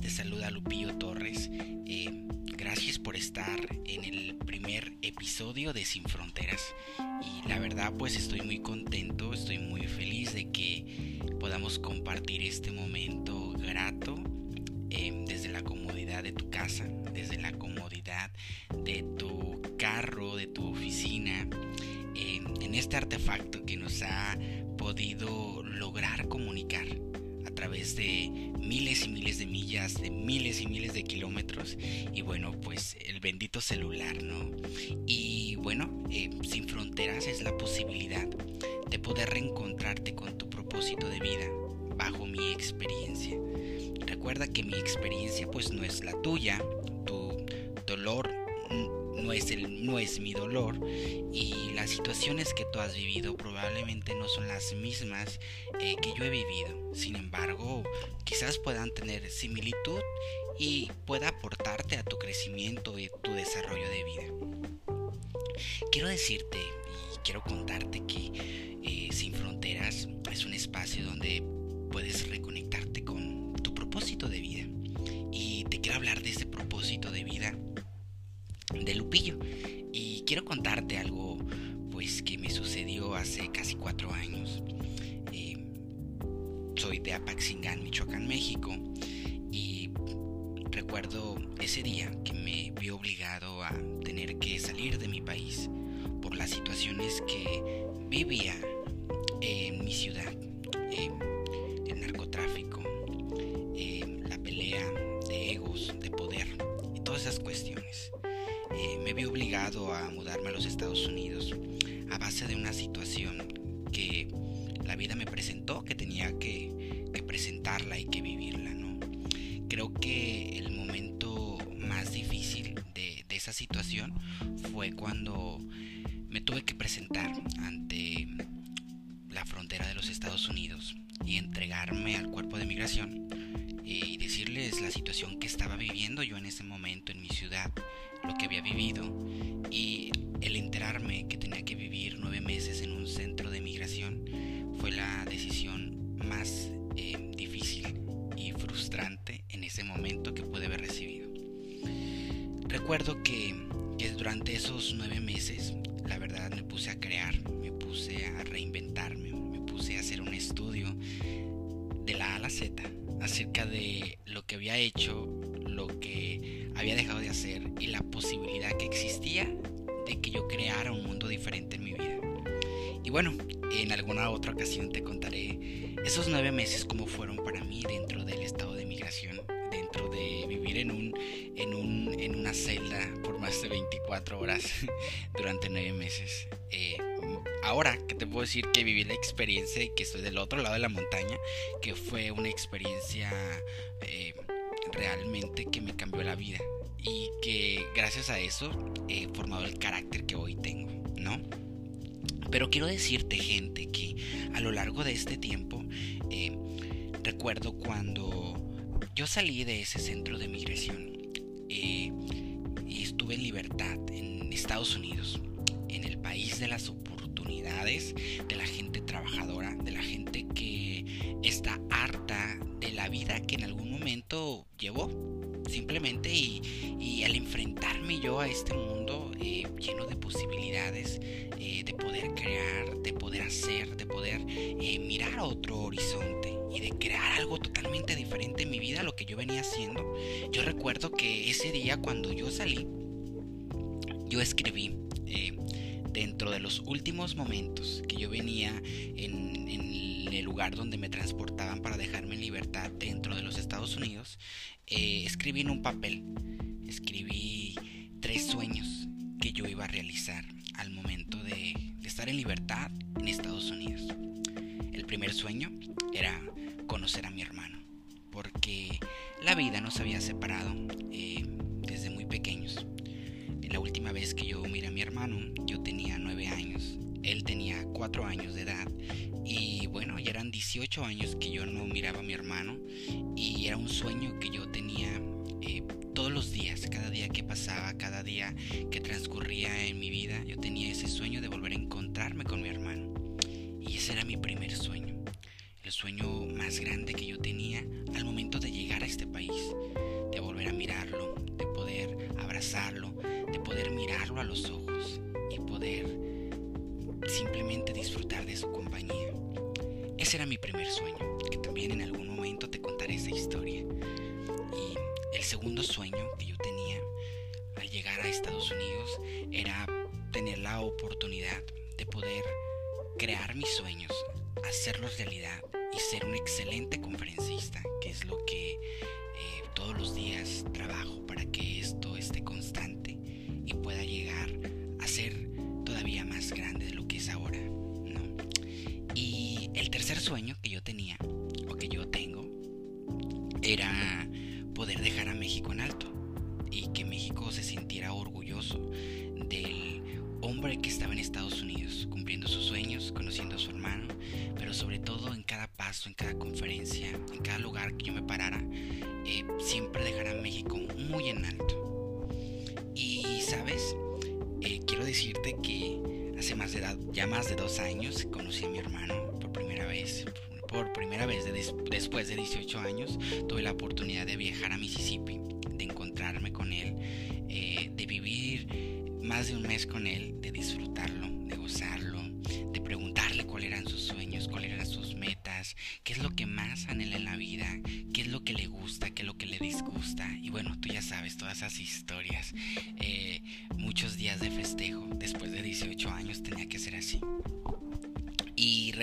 Te saluda Lupillo Torres. Eh, gracias por estar en el primer episodio de Sin Fronteras. Y la verdad pues estoy muy contento, estoy muy feliz de que podamos compartir este momento grato eh, desde la comodidad de tu casa, desde la comodidad de tu carro, de tu oficina, eh, en este artefacto que nos ha podido lograr comunicar través de miles y miles de millas, de miles y miles de kilómetros. Y bueno, pues el bendito celular, ¿no? Y bueno, eh, sin fronteras es la posibilidad de poder reencontrarte con tu propósito de vida bajo mi experiencia. Recuerda que mi experiencia pues no es la tuya, tu dolor no es, el, no es mi dolor y las situaciones que tú has vivido probablemente no son las mismas eh, que yo he vivido. Sin embargo, quizás puedan tener similitud y pueda aportarte a tu crecimiento y tu desarrollo de vida. Quiero decirte y quiero contarte que eh, Sin Fronteras es un espacio donde puedes reconectarte con tu propósito de vida. Y te quiero hablar de ese día que me vi obligado a tener que salir de mi país por las situaciones que vivía en mi ciudad. Eh, el narcotráfico, eh, la pelea de egos, de poder y todas esas cuestiones. Eh, me vi obligado a mudarme a los Estados Unidos a base de una situación que la vida me presentó, que tenía que, presentarla y que vivirla, ¿no? Creo que esa situación fue cuando me tuve que presentar ante la frontera de los Estados Unidos y entregarme al cuerpo de migración eh, y decirles la situación que estaba viviendo yo en ese momento en mi ciudad lo que había vivido y el enterarme que tenía que vivir nueve meses en un centro de migración fue la decisión Recuerdo que, durante esos nueve meses la verdad me puse a crear, me puse a reinventarme, me puse a hacer un estudio de la A a la Z acerca de lo que había hecho, lo que había dejado de hacer y la posibilidad que existía de que yo creara un mundo diferente en mi vida. Y bueno, en alguna otra ocasión te contaré esos nueve meses cómo fueron para mí dentro del estado de migración, dentro de vivir en, un, en, un, en una celda por más de 24 horas durante nueve meses. Eh, ahora que te puedo decir que viví la experiencia y que estoy del otro lado de la montaña, que fue una experiencia eh, realmente que me cambió la vida y que gracias a eso he formado el carácter que hoy tengo, ¿no? Pero quiero decirte, gente, que a lo largo de este tiempo, eh, recuerdo cuando yo salí de ese centro de migración eh, y estuve en libertad en Estados Unidos, en el país de las oportunidades, de la gente trabajadora, de la gente que está harta de la vida que en algún momento llevó simplemente y, al enfrentarme yo a este mundo eh, lleno de posibilidades eh, de poder crear de poder hacer de poder eh, mirar a otro horizonte y de crear algo totalmente diferente en mi vida a lo que yo venía haciendo. Yo recuerdo que ese día cuando yo salí yo escribí dentro de los últimos momentos que yo venía en, en el lugar donde me transportaban para dejarme en libertad dentro de los Estados Unidos, eh, escribí en un papel, escribí tres sueños que yo iba a realizar al momento de, estar en libertad en Estados Unidos. El primer sueño era conocer a mi hermano, porque la vida nos había separado eh, desde muy pequeños. La última vez que yo miré a mi hermano, yo tenía nueve años, él tenía cuatro años de edad bueno, ya eran 18 años que yo no miraba a mi hermano y era un sueño que yo tenía eh, todos los días, cada día que pasaba, cada día que transcurría en mi vida, yo tenía ese sueño de volver a encontrarme con mi hermano. Y ese era mi primer sueño. El sueño más grande que yo tenía al momento de llegar a este país, de volver a mirarlo, de poder abrazarlo, de poder mirarlo a los ojos y poder simplemente disfrutar de su compañía. Ese era mi primer sueño, que también en algún momento te contaré esa historia. Y el segundo sueño que yo tenía al llegar a Estados Unidos era tener la oportunidad de poder crear mis sueños, hacerlos realidad y ser un excelente conferencista, que es lo que eh, todos los días trabajo para que esto esté constante y pueda llegar a ser todavía más grande de lo que es ahora. El tercer sueño que yo tenía, o que yo tengo, era poder dejar a México en alto y que México se sintiera orgulloso del hombre que estaba en Estados Unidos, cumpliendo sus sueños, conociendo a su hermano, pero sobre todo en cada paso, en cada conferencia, en cada lugar que yo me parara, eh, siempre dejar a México muy en alto. Y sabes, eh, quiero decirte que hace más de ya más de dos años conocí a mi hermano por primera vez. Después de 18 años tuve la oportunidad de viajar a Mississippi, de encontrarme con él, eh, de vivir más de un mes con él,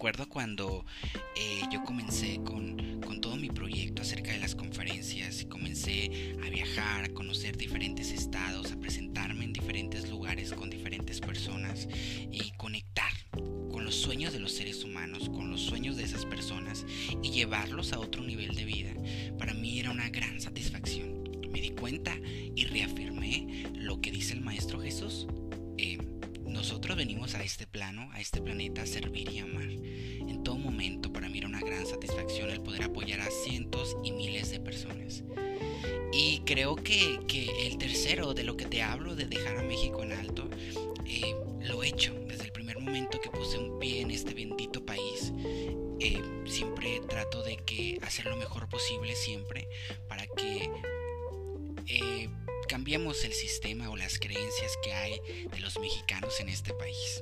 recuerdo cuando eh, yo comencé con, con, todo mi proyecto acerca de las conferencias y comencé a viajar, a conocer diferentes estados, a presentarme en diferentes lugares con diferentes personas y conectar con los sueños de los seres humanos, con los sueños de esas personas y llevarlos a otro a este plano, a este planeta, servir y amar. En todo momento para mí era una gran satisfacción el poder apoyar a cientos y miles de personas. Y creo que, el tercero de lo que te hablo, de dejar a México en alto, eh, lo he hecho desde el primer momento que puse un pie en este bendito país. Eh, siempre trato de que hacer lo mejor posible siempre para que eh, cambiemos el sistema o las creencias que hay de los mexicanos en este país.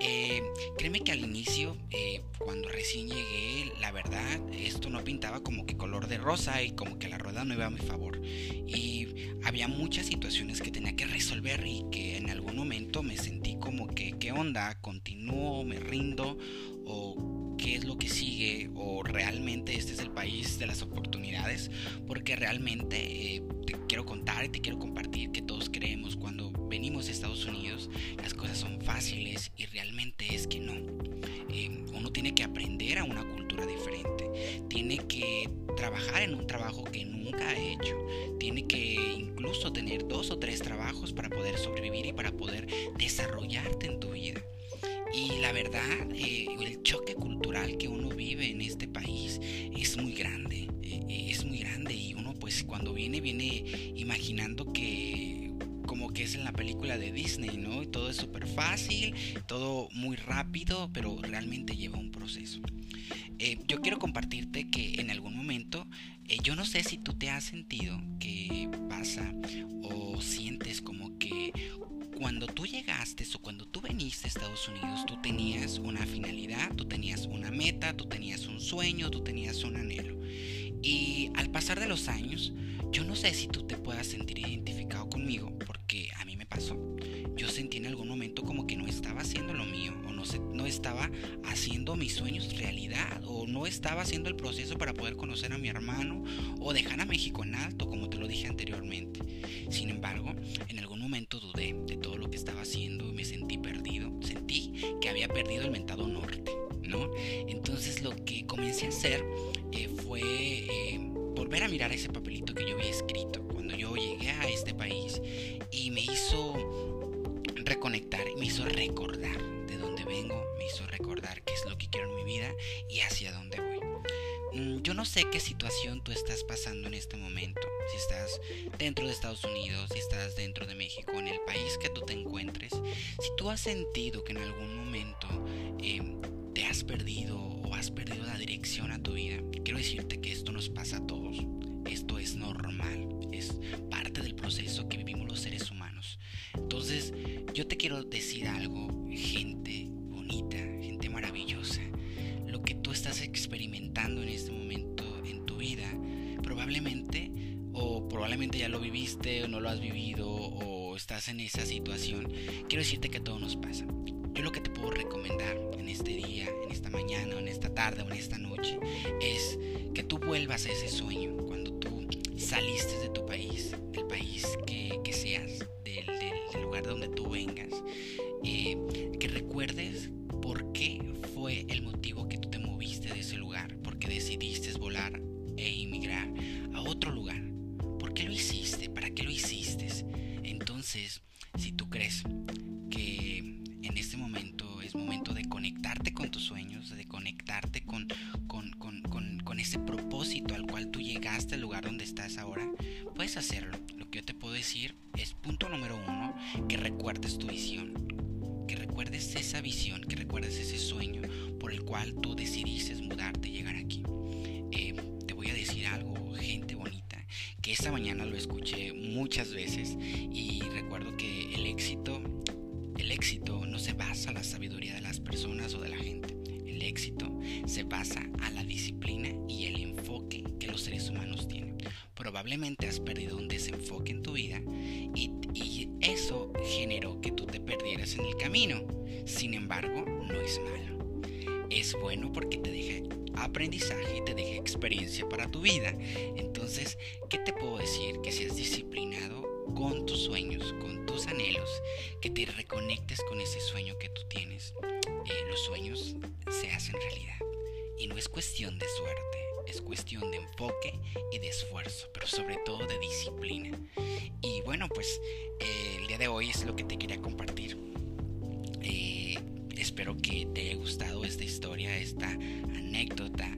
Eh, créeme que al inicio, eh, cuando recién llegué, la verdad, esto no pintaba como que color de rosa y como que la rueda no iba a mi favor. Y había muchas situaciones que tenía que resolver y que en algún momento me sentí como que, ¿qué onda? ¿Continúo? ¿Me rindo? ¿O qué es lo que sigue? ¿O realmente este es el país de las oportunidades? Porque realmente eh, quiero contar y te quiero compartir que todos creemos cuando venimos a Estados Unidos las cosas son fáciles y realmente es que no. Eh, uno tiene que aprender a una cultura diferente, tiene que trabajar en un trabajo que nunca ha hecho, tiene que incluso tener dos o tres trabajos para poder sobrevivir y para poder desarrollarte en tu vida. Y la verdad, eh, el choque cultural que uno vive en este país es muy grande, eh, es muy grande y uno pues cuando viene viene imaginando que como que es en la película de Disney, ¿no? Y todo es súper fácil, todo muy rápido, pero realmente lleva un proceso. Eh, yo quiero compartirte que en algún momento, eh, yo no sé si tú te has sentido que pasa o sientes como que cuando tú llegaste o cuando tú veniste a Estados Unidos, tú tenías una finalidad, tú tenías una meta, tú tenías un sueño, tú tenías un anhelo. Y al pasar de los años, yo no sé si tú te puedas sentir identificado conmigo, porque a mí me pasó. Estaba haciendo mis sueños realidad, o no estaba haciendo el proceso para poder conocer a mi hermano, o dejar a México en alto, como te lo dije anteriormente. Sin embargo, en algún momento dudé de todo lo que estaba haciendo y me sentí perdido. Sentí que había perdido el mentado norte, ¿no? Entonces lo que comencé a hacer eh, fue eh, volver a mirar ese papelito que yo había escrito cuando yo llegué a este país y me hizo reconectar, me hizo recordar vengo, me hizo recordar qué es lo que quiero en mi vida y hacia dónde voy. Mm, yo no sé qué situación tú estás pasando en este momento, si estás dentro de Estados Unidos, si estás dentro de México, en el país que tú te encuentres, si tú has sentido que en algún momento eh, te has perdido has perdido la dirección a tu vida, quiero decirte que esto nos pasa a todos. Esto es normal, es parte del proceso que vivimos los seres humanos. Entonces, yo te quiero decir algo, gente gente maravillosa. Lo que tú estás experimentando en este momento en tu vida, probablemente o probablemente ya lo viviste o no lo has vivido o estás en esa situación, quiero decirte que todo nos pasa. Yo lo que te puedo recomendar en este día, en esta mañana, o en esta tarde o en esta noche, es que tú vuelvas a ese sueño cuando tú saliste de tu país tú llegaste al lugar donde estás ahora, puedes hacerlo. Lo que yo te puedo decir es punto número uno, que recuerdes tu visión, que recuerdes esa visión, que recuerdes ese sueño por el cual tú decidiste mudarte llegar aquí. Eh, te voy a decir algo, gente bonita, que esta mañana lo escuché muchas veces y recuerdo que el éxito el éxito no se basa en la sabiduría de las personas o de la gente. El éxito se basa a Probablemente has perdido un desenfoque en tu vida y, eso generó que tú te perdieras en el camino. Sin embargo, no es malo. Es bueno porque te deja aprendizaje y te deja experiencia para tu vida. Entonces, ¿qué te puedo decir? Que seas disciplinado con tus sueños, con tus anhelos, que te reconectes con ese sueño que tú tienes. Eh, los sueños se hacen realidad y no es cuestión de suerte, es cuestión de enfoque y de esfuerzo, pero sobre todo de disciplina. Y bueno, pues eh, el día de hoy es lo que te quería compartir. Eh, espero que te haya gustado esta historia, esta anécdota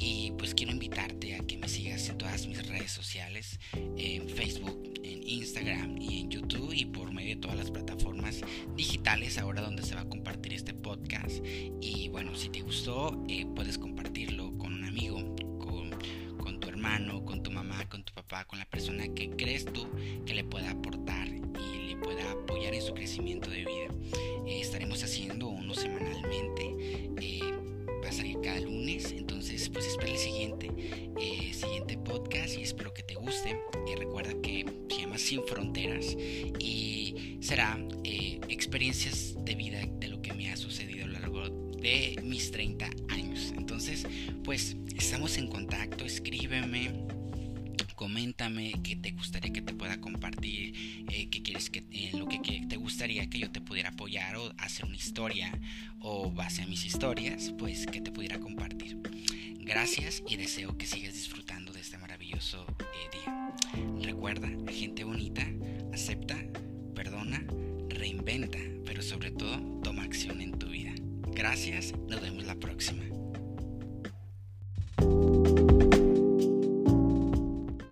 y pues quiero invitarte a que me sigas en todas mis redes sociales, en Facebook, en Instagram y en YouTube y por medio de todas las plataformas digitales ahora donde se va a compartir este podcast. Y bueno, si te gustó, eh, puedes compartirlo con un amigo, hermano, con tu mamá, con tu papá, con la persona que crees tú que le pueda aportar y le pueda apoyar en su crecimiento de vida. Eh, estaremos haciendo uno semanalmente. Eh, va a salir cada lunes, entonces pues espera el siguiente, siguiente podcast y espero que te guste. Recuerda que sin Fronteras y será eh, experiencias de vida de lo que me ha sucedido a lo largo de mis 30 años. Entonces, pues estamos en contacto, escríbeme coméntame qué te gustaría que te pueda compartir, eh, qué quieres que, eh, lo que, que, te gustaría que yo te pudiera apoyar o hacer una historia o base a mis historias, pues que te pudiera compartir. Gracias y deseo que sigas disfrutando de este maravilloso día. Recuerda, gente bonita, acepta, perdona, reinventa, pero sobre todo toma acción en tu vida. Gracias, nos vemos la próxima. Bye.